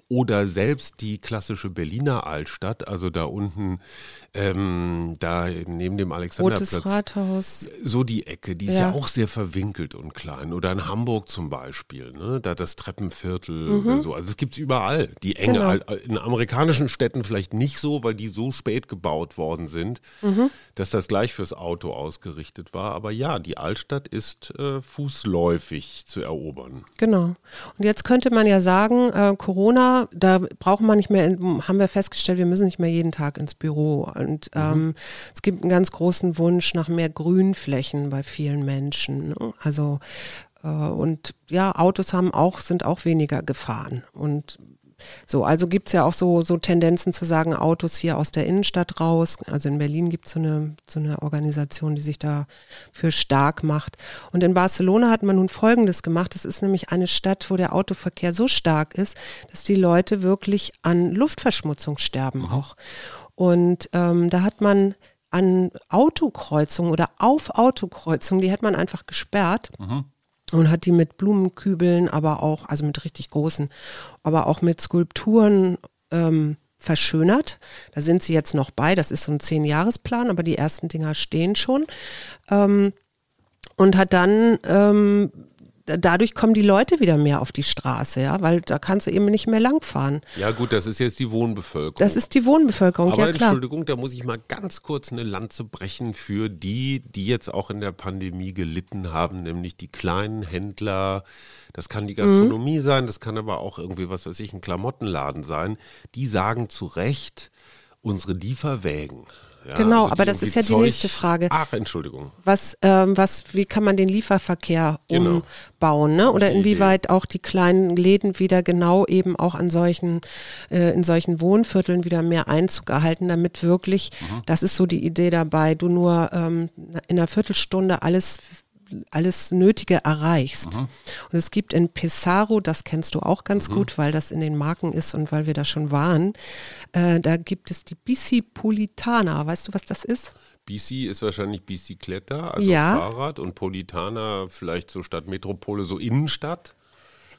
oder selbst die klassische Berliner Altstadt, also da unten, ähm, da neben dem Alexanderplatz. Rotes Rathaus. So die Ecke, die ist ja. ja auch sehr verwinkelt und klein. Oder in Hamburg zum Beispiel, ne? da das Treppenviertel mhm. oder so. Also es gibt es überall. Die enge, genau. in amerikanischen Städten vielleicht nicht so, weil die so spät gebaut worden sind, mhm. dass das gleich fürs Auto ausgerichtet war. Aber ja, die Altstadt ist äh, fußläufig zu erobern. Genau. Und jetzt könnte man ja sagen, äh, Corona Da brauchen wir nicht mehr, haben wir festgestellt, wir müssen nicht mehr jeden Tag ins Büro. Und mhm. ähm, es gibt einen ganz großen Wunsch nach mehr Grünflächen bei vielen Menschen. Ne? Also äh, und ja, Autos haben auch, sind auch weniger gefahren. Und so, also gibt es ja auch so, so Tendenzen zu sagen, Autos hier aus der Innenstadt raus. Also in Berlin gibt so es eine, so eine Organisation, die sich dafür stark macht. Und in Barcelona hat man nun Folgendes gemacht. Es ist nämlich eine Stadt, wo der Autoverkehr so stark ist, dass die Leute wirklich an Luftverschmutzung sterben mhm. auch. Und ähm, da hat man an Autokreuzungen oder auf Autokreuzungen, die hat man einfach gesperrt. Mhm und hat die mit Blumenkübeln, aber auch, also mit richtig großen, aber auch mit Skulpturen ähm, verschönert. Da sind sie jetzt noch bei, das ist so ein Zehn-Jahres-Plan, aber die ersten Dinger stehen schon. Ähm, und hat dann ähm, dadurch kommen die Leute wieder mehr auf die Straße, ja, weil da kannst du eben nicht mehr langfahren. Ja gut, das ist jetzt die Wohnbevölkerung. Das ist die Wohnbevölkerung, Aber ja klar. Entschuldigung, da muss ich mal ganz kurz eine Lanze brechen für die, die jetzt auch in der Pandemie gelitten haben, nämlich die kleinen Händler. Das kann die Gastronomie mhm. sein, das kann aber auch irgendwie, was weiß ich, ein Klamottenladen sein. Die sagen zu Recht, unsere Lieferwägen ja, genau, also aber das ist ja die nächste Frage. Ach, Entschuldigung. Was, ähm, was, wie kann man den Lieferverkehr genau. umbauen, ne? Oder inwieweit Idee. auch die kleinen Läden wieder genau eben auch an solchen, äh, in solchen Wohnvierteln wieder mehr Einzug erhalten, damit wirklich, mhm. das ist so die Idee dabei, du nur ähm, in einer Viertelstunde alles alles Nötige erreichst. Mhm. Und es gibt in Pesaro, das kennst du auch ganz mhm. gut, weil das in den Marken ist und weil wir da schon waren, äh, da gibt es die Bicipolitana. Weißt du, was das ist? Bici ist wahrscheinlich Bicicletta, also ja. Fahrrad und Politana vielleicht so statt Metropole, so Innenstadt.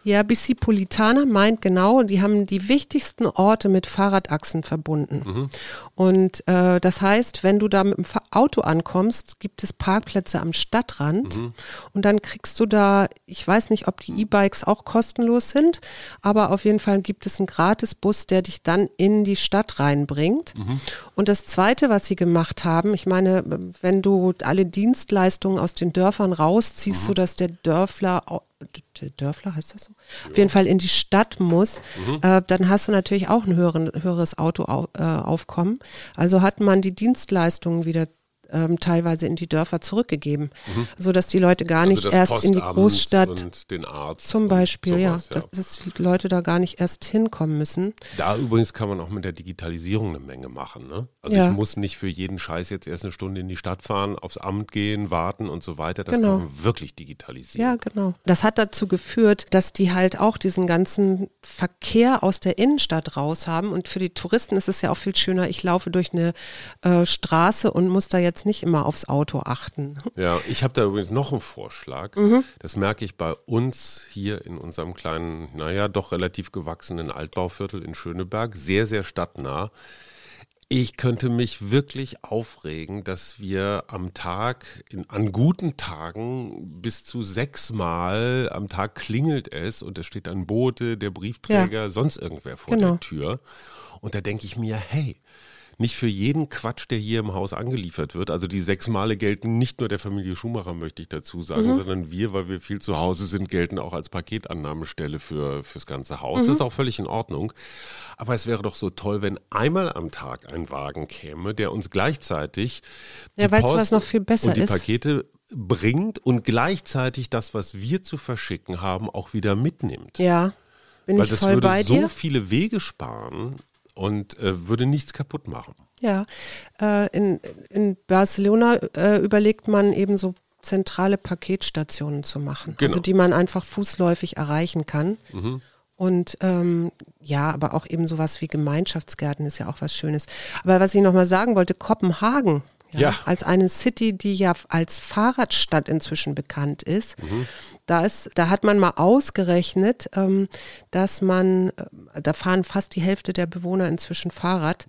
Ja, Bicipolitana meint genau, die haben die wichtigsten Orte mit Fahrradachsen verbunden. Mhm. Und äh, das heißt, wenn du da mit dem Auto ankommst, gibt es Parkplätze am Stadtrand mhm. und dann kriegst du da, ich weiß nicht, ob die E-Bikes auch kostenlos sind, aber auf jeden Fall gibt es einen Gratisbus, der dich dann in die Stadt reinbringt. Mhm. Und das Zweite, was sie gemacht haben, ich meine, wenn du alle Dienstleistungen aus den Dörfern rausziehst, mhm. so dass der Dörfler Dörfler heißt das so? Ja. Auf jeden Fall in die Stadt muss, mhm. äh, dann hast du natürlich auch ein höheren, höheres Autoaufkommen. Äh, also hat man die Dienstleistungen wieder ähm, teilweise in die Dörfer zurückgegeben, mhm. so dass die Leute gar also nicht also erst in die Großstadt und den Arzt zum Beispiel, sowas, ja, ja. Dass, dass, die Leute da gar nicht erst hinkommen müssen. Da übrigens kann man auch mit der Digitalisierung eine Menge machen. Ne? Also ja. ich muss nicht für jeden Scheiß jetzt erst eine Stunde in die Stadt fahren, aufs Amt gehen, warten und so weiter. Das genau. kann man wirklich digitalisieren. Ja, genau. Das hat dazu geführt, dass die halt auch diesen ganzen Verkehr aus der Innenstadt raus haben und für die Touristen ist es ja auch viel schöner. Ich laufe durch eine äh, Straße und muss da jetzt jetzt nicht immer aufs Auto achten. Ja, ich habe da übrigens noch einen Vorschlag. Mhm. Das merke ich bei uns hier in unserem kleinen, naja, doch relativ gewachsenen Altbauviertel in Schöneberg, sehr, sehr stadtnah. Ich könnte mich wirklich aufregen, dass wir am Tag, in, an guten Tagen bis zu sechsmal am Tag klingelt es und es steht ein Bote, der Briefträger, ja. sonst irgendwer vor genau. der Tür. Und da denke ich mir, hey, nicht für jeden Quatsch, der hier im Haus angeliefert wird. Also die sechs Male gelten nicht nur der Familie Schumacher, möchte ich dazu sagen, mhm. sondern wir, weil wir viel zu Hause sind, gelten auch als Paketannahmestelle für fürs ganze Haus. Mhm. Das ist auch völlig in Ordnung. Aber es wäre doch so toll, wenn einmal am Tag ein Wagen käme, der uns gleichzeitig ja, die weißt Post du, was noch viel besser und die ist? Pakete bringt und gleichzeitig das, was wir zu verschicken haben, auch wieder mitnimmt. Ja, bin Weil ich voll bei dir. das würde so viele Wege sparen und äh, würde nichts kaputt machen. Ja, äh, in, in Barcelona äh, überlegt man eben so zentrale Paketstationen zu machen, genau. also die man einfach fußläufig erreichen kann. Mhm. Und ähm, ja, aber auch eben sowas wie Gemeinschaftsgärten ist ja auch was Schönes. Aber was ich nochmal sagen wollte, Kopenhagen ja, ja. Als eine City, die ja als Fahrradstadt inzwischen bekannt ist. Mhm. Da, ist da hat man mal ausgerechnet, ähm, dass man, äh, da fahren fast die Hälfte der Bewohner inzwischen Fahrrad,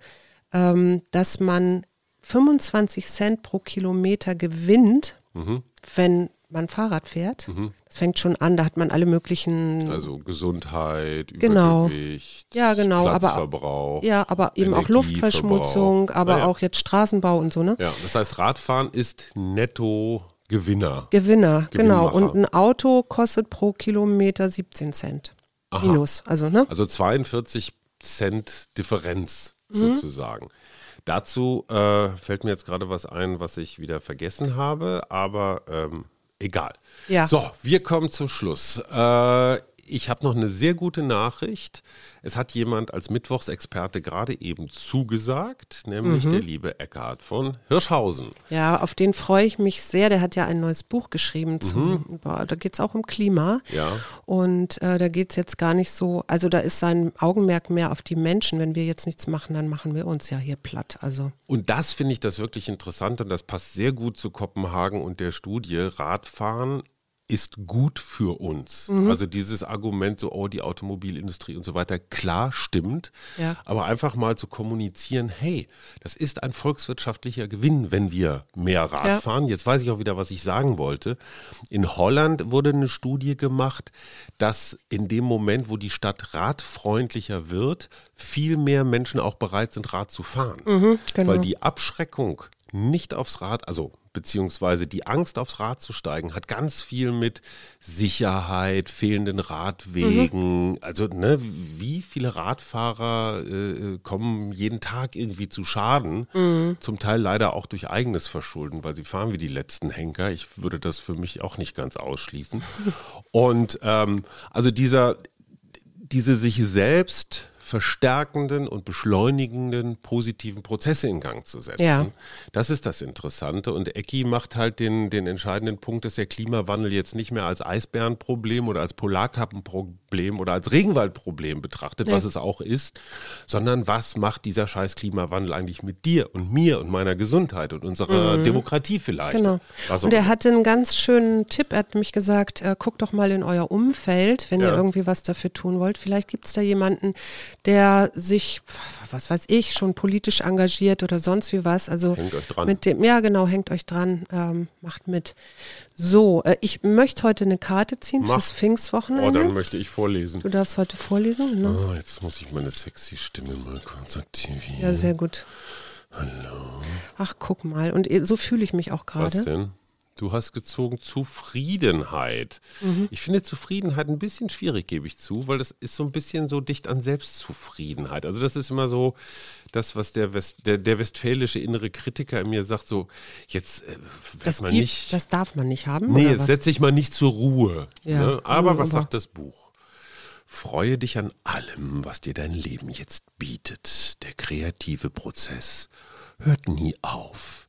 ähm, dass man 25 Cent pro Kilometer gewinnt, mhm. wenn man Fahrrad fährt. Mhm. Das fängt schon an, da hat man alle möglichen. Also Gesundheit, genau. Übergewicht, ja, genau, Platzverbrauch. Aber, ja, aber eben auch Luftverschmutzung, aber naja. auch jetzt Straßenbau und so, ne? Ja, das heißt, Radfahren ist netto Gewinner. Gewinner, genau. Und ein Auto kostet pro Kilometer 17 Cent. Aha. Minus. Also, ne? Also 42 Cent Differenz Mhm. sozusagen. Dazu äh, fällt mir jetzt gerade was ein, was ich wieder vergessen habe, aber ähm, egal. Ja. So, wir kommen zum Schluss. Äh, ich habe noch eine sehr gute Nachricht. Es hat jemand als Mittwochsexperte gerade eben zugesagt, nämlich Mhm. der liebe Eckhard von Hirschhausen. Ja, auf den freue ich mich sehr. Der hat ja ein neues Buch geschrieben. Zum, über, da geht es auch um Klima. Mhm. Ja. Und äh, da geht es jetzt gar nicht so, also da ist sein Augenmerk mehr auf die Menschen. Wenn wir jetzt nichts machen, dann machen wir uns ja hier platt. Also Und das finde ich das wirklich interessant und das passt sehr gut zu Kopenhagen und der Studie. Radfahren ist gut für uns. Mhm. Also dieses Argument, so, oh, die Automobilindustrie und so weiter, klar stimmt. Ja. Aber einfach mal zu kommunizieren, hey, das ist ein volkswirtschaftlicher Gewinn, wenn wir mehr Rad Ja. fahren. Jetzt weiß ich auch wieder, was ich sagen wollte. In Holland wurde eine Studie gemacht, dass in dem Moment, wo die Stadt radfreundlicher wird, viel mehr Menschen auch bereit sind, Rad zu fahren. genau. Weil die Abschreckung nicht aufs Rad, also beziehungsweise die Angst aufs Rad zu steigen, hat ganz viel mit Sicherheit, fehlenden Radwegen, also ne, wie viele Radfahrer äh, kommen jeden Tag irgendwie zu Schaden, zum Teil leider auch durch eigenes Verschulden, weil sie fahren wie die letzten Henker. Ich würde das für mich auch nicht ganz ausschließen. Und ähm, also dieser, diese sich selbst verstärkenden und beschleunigenden positiven Prozesse in Gang zu setzen. Ja. Das ist das Interessante. Und Ecki macht halt den, den entscheidenden Punkt, dass der Klimawandel jetzt nicht mehr als Eisbärenproblem oder als Polarkappenproblem oder als Regenwaldproblem betrachtet, was es auch ist, sondern was macht dieser scheiß Klimawandel eigentlich mit dir und mir und meiner Gesundheit und unserer Demokratie vielleicht. Genau. Was Und er hatte einen ganz schönen Tipp. Er hat mich gesagt, äh, guckt doch mal in euer Umfeld, wenn ihr Ja. irgendwie was dafür tun wollt. Vielleicht gibt es da jemanden, der sich, was weiß ich, schon politisch engagiert oder sonst wie was. Also Hängt euch dran. Mit dem, ja, genau, hängt euch dran, ähm, macht mit. So, äh, ich möchte heute eine Karte ziehen Mach. fürs Oh, Pfingstwochenende. dann möchte ich vorlesen. du darfst heute vorlesen, genau. Oh, jetzt muss ich meine sexy Stimme mal kurz aktivieren. Ja, sehr gut. Hallo. Ach, guck mal. Und so fühle ich mich auch Was gerade. denn? Du hast gezogen Zufriedenheit. Ich finde Zufriedenheit ein bisschen schwierig, gebe ich zu, weil das ist so ein bisschen so dicht an Selbstzufriedenheit. Also das ist immer so das, was der, West, der, der westfälische innere Kritiker in mir sagt, so jetzt äh, Das, man gibt, nicht. das darf man nicht haben. nee, oder jetzt was? setz dich mal nicht zur Ruhe. Ja. Ne? Aber Mhm, was aber- sagt das Buch? Freue dich an allem, was dir dein Leben jetzt bietet. Der kreative Prozess hört nie auf.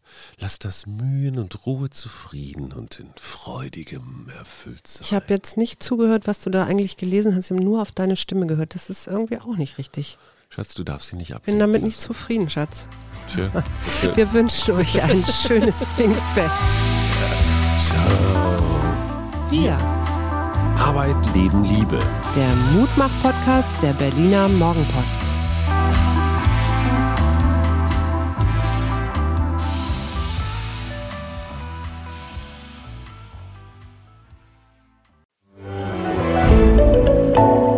Lass das Mühen und Ruhe zufrieden und in freudigem erfüllt sein. Ich habe jetzt nicht zugehört, was du da eigentlich gelesen hast. Ich habe nur auf deine Stimme gehört. Das ist irgendwie auch nicht richtig. Schatz, du darfst sie nicht Bin ablenken. damit nicht zufrieden, Schatz. Tja, tja. Wir wünschen euch ein schönes Pfingstfest. Ciao. Wir, Arbeit, Leben, Liebe. der Mutmach-Podcast der Berliner Morgenpost.